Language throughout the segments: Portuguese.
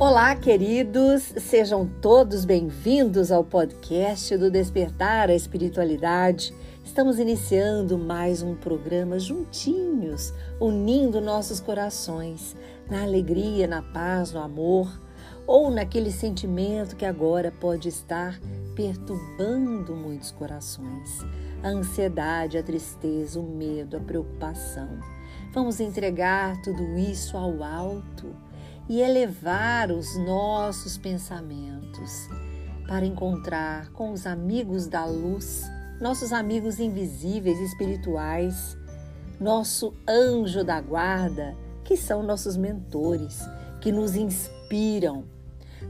Olá, queridos, sejam todos bem-vindos ao podcast do Despertar a Espiritualidade. Estamos iniciando mais um programa juntinhos, unindo nossos corações na alegria, na paz, no amor ou naquele sentimento que agora pode estar perturbando muitos corações. A ansiedade, a tristeza, o medo, a preocupação. Vamos entregar tudo isso ao alto e elevar os nossos pensamentos para encontrar com os amigos da luz, nossos amigos invisíveis espirituais, nosso anjo da guarda, que são nossos mentores, que nos inspiram.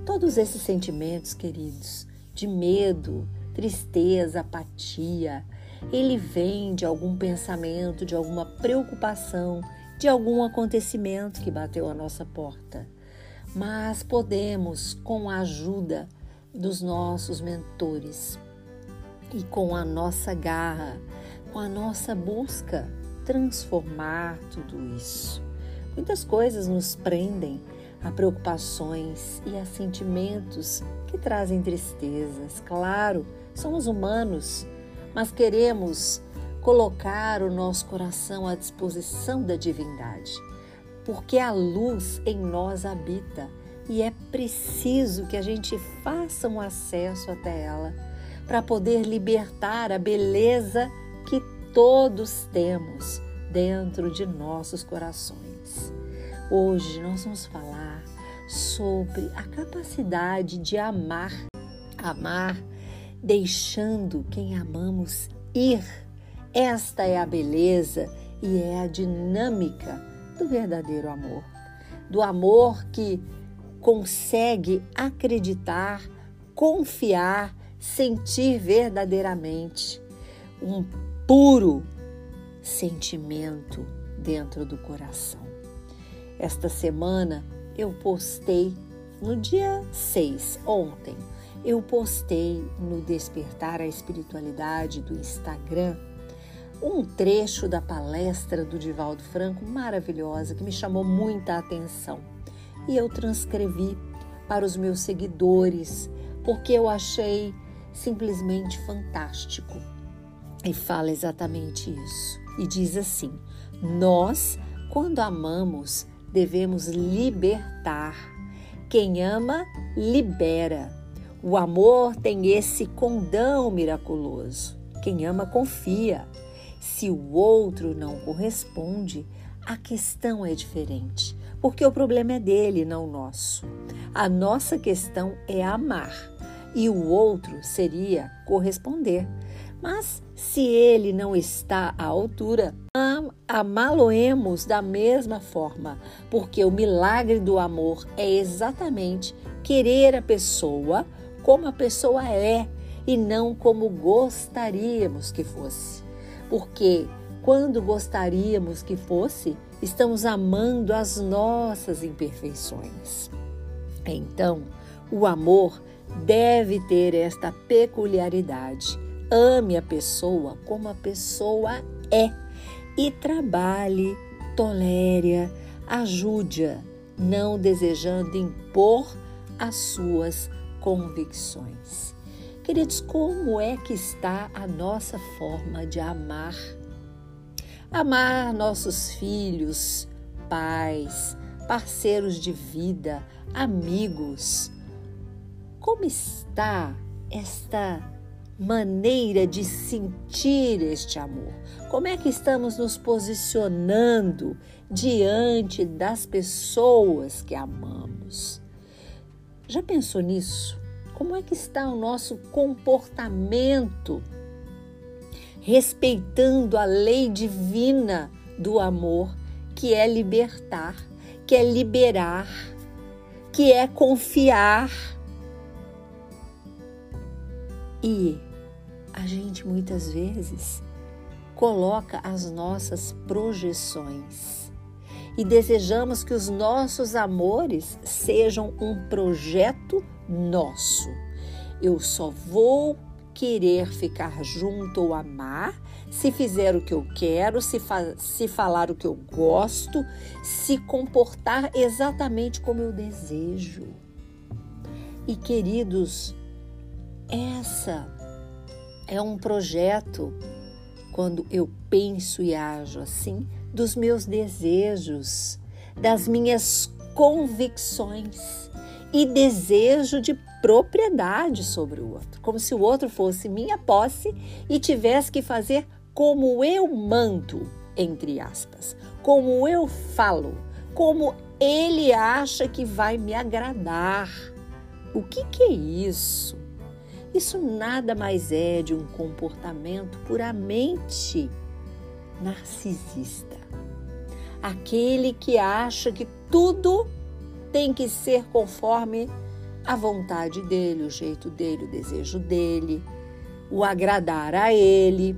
Todos esses sentimentos, queridos, de medo, tristeza, apatia, ele vem de algum pensamento, de alguma preocupação, de algum acontecimento que bateu à nossa porta. Mas podemos, com a ajuda dos nossos mentores e com a nossa garra, com a nossa busca, transformar tudo isso. Muitas coisas nos prendem a preocupações e a sentimentos que trazem tristezas. Claro, somos humanos, mas queremos colocar o nosso coração à disposição da divindade, porque a luz em nós habita e é preciso que a gente faça um acesso até ela para poder libertar a beleza que todos temos dentro de nossos corações. Hoje nós vamos falar sobre a capacidade de amar, amar deixando quem amamos ir esta é a beleza e é a dinâmica do verdadeiro amor. Do amor que consegue acreditar, confiar, sentir verdadeiramente um puro sentimento dentro do coração. Esta semana eu postei no dia 6, ontem, eu postei no Despertar a Espiritualidade do Instagram um trecho da palestra do Divaldo Franco maravilhosa que me chamou muita atenção e eu transcrevi para os meus seguidores porque eu achei simplesmente fantástico. E fala exatamente isso. E diz assim: Nós, quando amamos, devemos libertar. Quem ama, libera. O amor tem esse condão miraculoso. Quem ama, confia. Se o outro não corresponde, a questão é diferente, porque o problema é dele, não nosso. A nossa questão é amar e o outro seria corresponder. Mas se ele não está à altura, amá-lo-emos da mesma forma, porque o milagre do amor é exatamente querer a pessoa como a pessoa é e não como gostaríamos que fosse porque quando gostaríamos que fosse, estamos amando as nossas imperfeições. Então, o amor deve ter esta peculiaridade. Ame a pessoa como a pessoa é e trabalhe, tolere, ajude-a, não desejando impor as suas convicções. Queridos, como é que está a nossa forma de amar? Amar nossos filhos, pais, parceiros de vida, amigos. Como está esta maneira de sentir este amor? Como é que estamos nos posicionando diante das pessoas que amamos? Já pensou nisso? Como é que está o nosso comportamento respeitando a lei divina do amor, que é libertar, que é liberar, que é confiar. E a gente muitas vezes coloca as nossas projeções e desejamos que os nossos amores sejam um projeto nosso. Eu só vou querer ficar junto ou amar, se fizer o que eu quero, se, se falar o que eu gosto, se comportar exatamente como eu desejo. E queridos, essa é um projeto, quando eu penso e ajo assim, dos meus desejos, das minhas convicções e desejo de propriedade sobre o outro, como se o outro fosse minha posse e tivesse que fazer como eu mando, entre aspas, como eu falo, como ele acha que vai me agradar. O que, que é isso? Isso nada mais é de um comportamento puramente narcisista. Aquele que acha que tudo tem que ser conforme a vontade dele, o jeito dele, o desejo dele, o agradar a ele.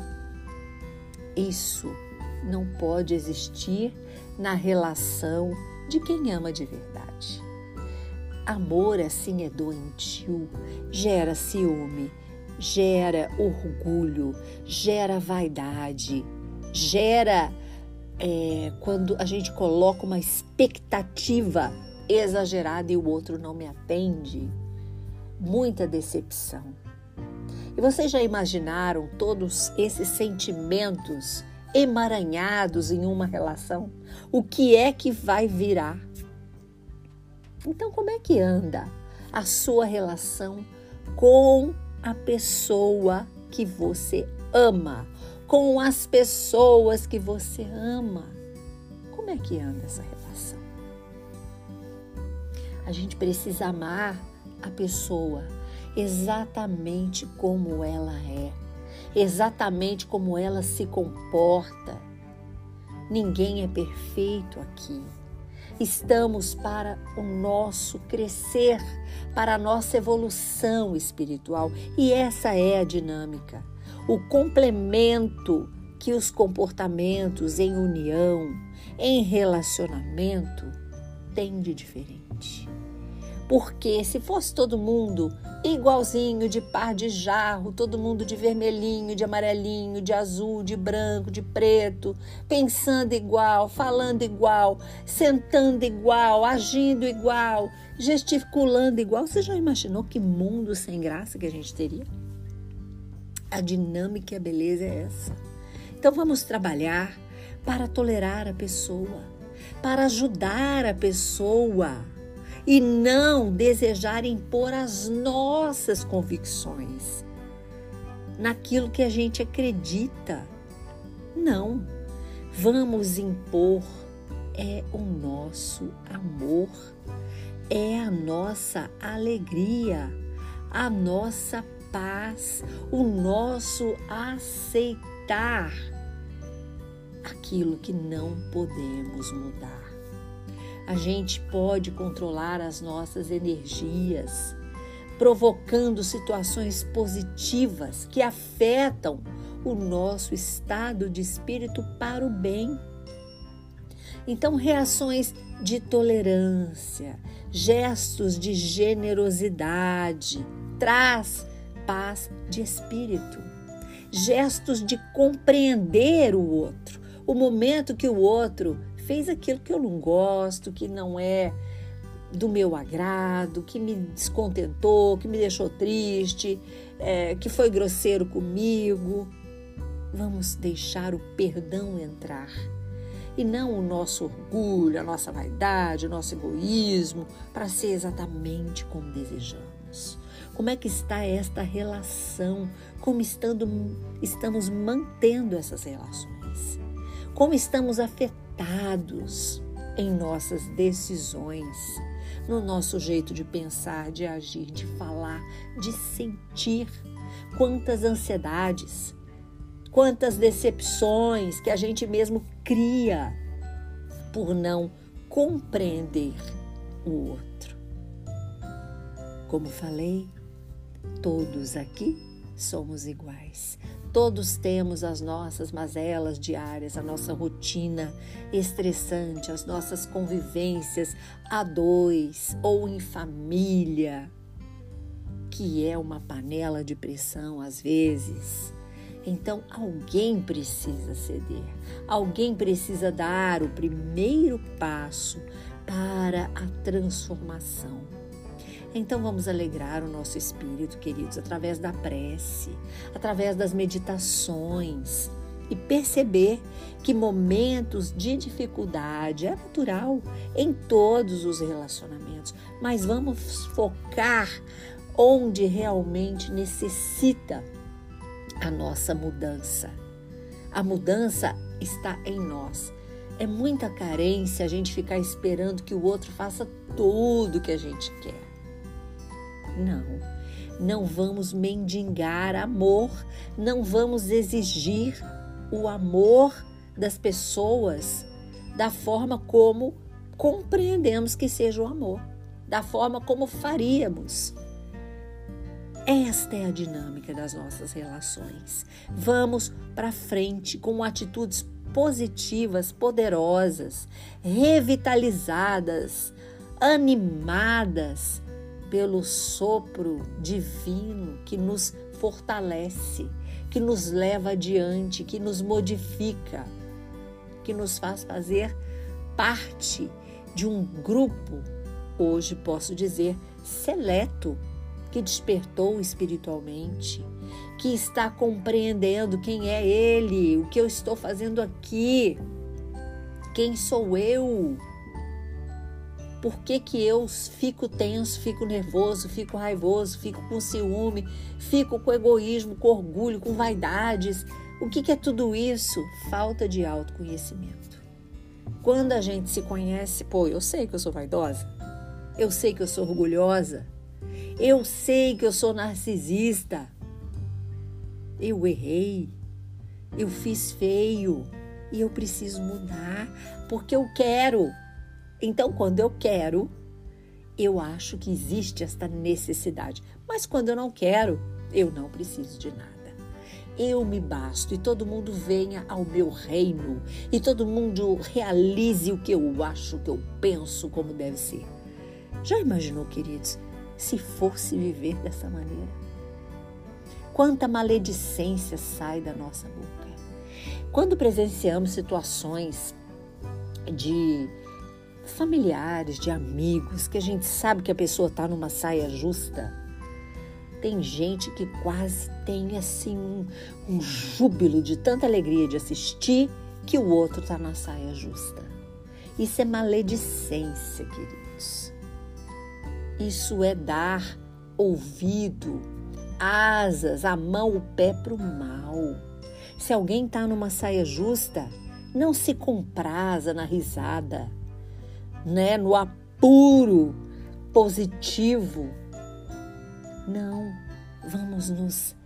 Isso não pode existir na relação de quem ama de verdade. Amor assim é doentio, gera ciúme, gera orgulho, gera vaidade, gera é, quando a gente coloca uma expectativa exagerada e o outro não me atende, muita decepção. E vocês já imaginaram todos esses sentimentos emaranhados em uma relação? O que é que vai virar? Então, como é que anda a sua relação com a pessoa que você ama, com as pessoas que você ama? Como é que anda essa relação? A gente precisa amar a pessoa exatamente como ela é, exatamente como ela se comporta. Ninguém é perfeito aqui. Estamos para o nosso crescer, para a nossa evolução espiritual. E essa é a dinâmica. O complemento que os comportamentos em união, em relacionamento, têm de diferente. Porque se fosse todo mundo igualzinho, de par de jarro, todo mundo de vermelhinho, de amarelinho, de azul, de branco, de preto, pensando igual, falando igual, sentando igual, agindo igual, gesticulando igual. Você já imaginou que mundo sem graça que a gente teria? A dinâmica e a beleza é essa. Então vamos trabalhar para tolerar a pessoa, para ajudar a pessoa e não desejar impor as nossas convicções naquilo que a gente acredita. Não, vamos impor é o nosso amor, é a nossa alegria, a nossa paz, o nosso aceitar aquilo que não podemos mudar a gente pode controlar as nossas energias, provocando situações positivas que afetam o nosso estado de espírito para o bem. Então, reações de tolerância, gestos de generosidade, traz paz de espírito. Gestos de compreender o outro, o momento que o outro fez aquilo que eu não gosto, que não é do meu agrado, que me descontentou, que me deixou triste, é, que foi grosseiro comigo. Vamos deixar o perdão entrar e não o nosso orgulho, a nossa vaidade, o nosso egoísmo, para ser exatamente como desejamos. Como é que está esta relação? Como estando, estamos mantendo essas relações? Como estamos afetando? Limitados em nossas decisões, no nosso jeito de pensar, de agir, de falar, de sentir. Quantas ansiedades, quantas decepções que a gente mesmo cria por não compreender o outro. Como falei, todos aqui somos iguais. Todos temos as nossas mazelas diárias, a nossa rotina estressante, as nossas convivências a dois ou em família. que é uma panela de pressão às vezes. Então alguém precisa ceder, alguém precisa dar o primeiro passo para a transformação. Então vamos alegrar o nosso espírito, queridos, através da prece, através das meditações e perceber que momentos de dificuldade é natural em todos os relacionamentos, mas vamos focar onde realmente necessita a nossa mudança. A mudança está em nós. É muita carência a gente ficar esperando que o outro faça tudo que a gente quer. Não, não vamos mendigar amor, não vamos exigir o amor das pessoas da forma como compreendemos que seja o amor, da forma como faríamos. Esta é a dinâmica das nossas relações. Vamos para frente com atitudes positivas, poderosas, revitalizadas, animadas pelo sopro divino que nos fortalece, que nos leva adiante, que nos modifica, que nos faz fazer parte de um grupo, hoje posso dizer, seleto que despertou espiritualmente, que está compreendendo quem é Ele, o que eu estou fazendo aqui, quem sou eu, por que, que eu fico tenso, fico nervoso, fico raivoso, fico com ciúme, fico com egoísmo, com orgulho, com vaidades. O que, que é tudo isso? Falta de autoconhecimento. Quando a gente se conhece, pô, eu sei que eu sou vaidosa, eu sei que eu sou orgulhosa, eu sei que eu sou narcisista. Eu errei. Eu fiz feio. E eu preciso mudar porque eu quero. Então, quando eu quero, eu acho que existe esta necessidade. Mas quando eu não quero, eu não preciso de nada. Eu me basto e todo mundo venha ao meu reino e todo mundo realize o que eu acho, o que eu penso, como deve ser. Já imaginou, queridos? se fosse viver dessa maneira? Quanta maledicência sai da nossa boca. Quando presenciamos situações de familiares, de amigos, que a gente sabe que a pessoa está numa saia justa, tem gente que quase tem assim um, um júbilo de tanta alegria de assistir que o outro está na saia justa. Isso é maledicência, queridos. Isso é dar ouvido, asas, a mão, o pé para o mal. Se alguém está numa saia justa, não se compraza na risada, né? no apuro positivo. Não, vamos nos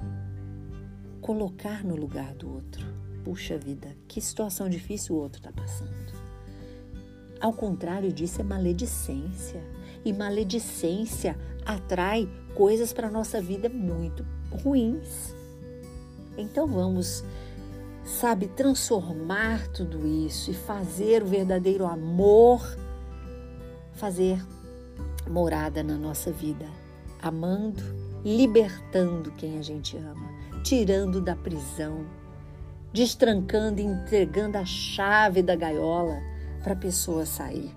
colocar no lugar do outro. Puxa vida, que situação difícil o outro está passando. Ao contrário disso, é maledicência e maledicência atrai coisas para a nossa vida muito ruins. Então vamos, sabe, transformar tudo isso e fazer o verdadeiro amor fazer morada na nossa vida, amando, libertando quem a gente ama, tirando da prisão, destrancando entregando a chave da gaiola para a pessoa sair.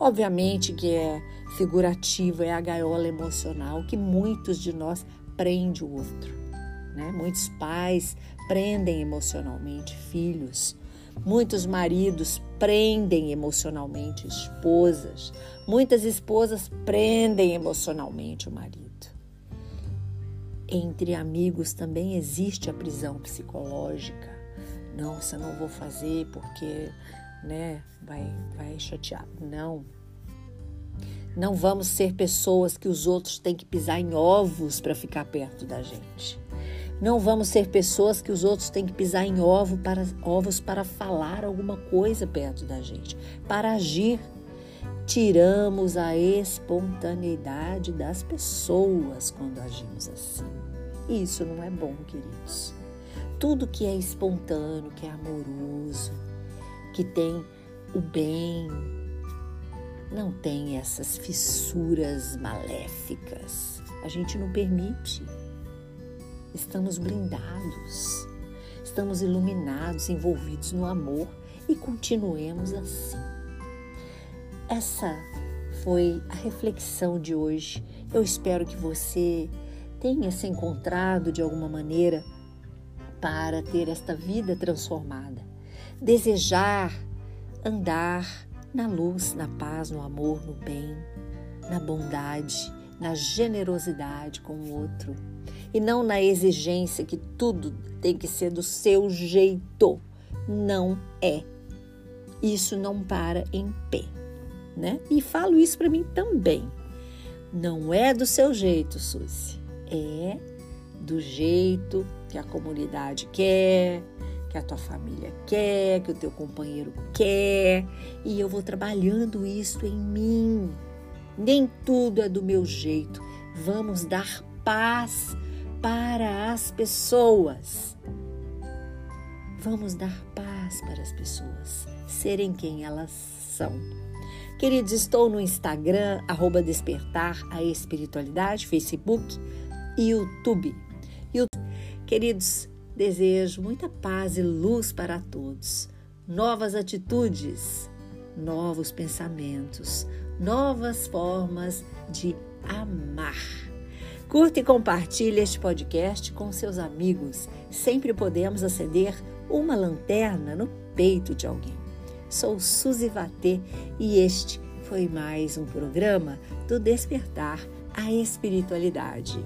Obviamente que é figurativo, é a gaiola emocional que muitos de nós prende o outro. Né? Muitos pais prendem emocionalmente filhos, muitos maridos prendem emocionalmente esposas, muitas esposas prendem emocionalmente o marido. Entre amigos também existe a prisão psicológica. Nossa, não vou fazer porque né, vai, vai chatear. Não. Não vamos ser pessoas que os outros têm que pisar em ovos para ficar perto da gente. Não vamos ser pessoas que os outros têm que pisar em ovo para, ovos para falar alguma coisa perto da gente, para agir. Tiramos a espontaneidade das pessoas quando agimos assim. Isso não é bom, queridos. Tudo que é espontâneo, que é amoroso, que tem o bem, não tem essas fissuras maléficas. A gente não permite. Estamos blindados, estamos iluminados, envolvidos no amor e continuemos assim. Essa foi a reflexão de hoje. Eu espero que você tenha se encontrado de alguma maneira para ter esta vida transformada. Desejar andar na luz, na paz, no amor, no bem, na bondade, na generosidade com o outro e não na exigência que tudo tem que ser do seu jeito. Não é. Isso não para em pé, né? E falo isso para mim também. Não é do seu jeito, Suzy. É do jeito que a comunidade quer, que a tua família quer, que o teu companheiro quer, e eu vou trabalhando isso em mim. Nem tudo é do meu jeito. Vamos dar paz para as pessoas. Vamos dar paz para as pessoas, serem quem elas são. Queridos, estou no Instagram, arroba Despertar a Espiritualidade, Facebook e YouTube. Queridos, desejo muita paz e luz para todos, novas atitudes, novos pensamentos, novas formas de amar. Curta e compartilhe este podcast com seus amigos. Sempre podemos acender uma lanterna no peito de alguém. Sou Suzy Vatê e este foi mais um programa do Despertar a Espiritualidade.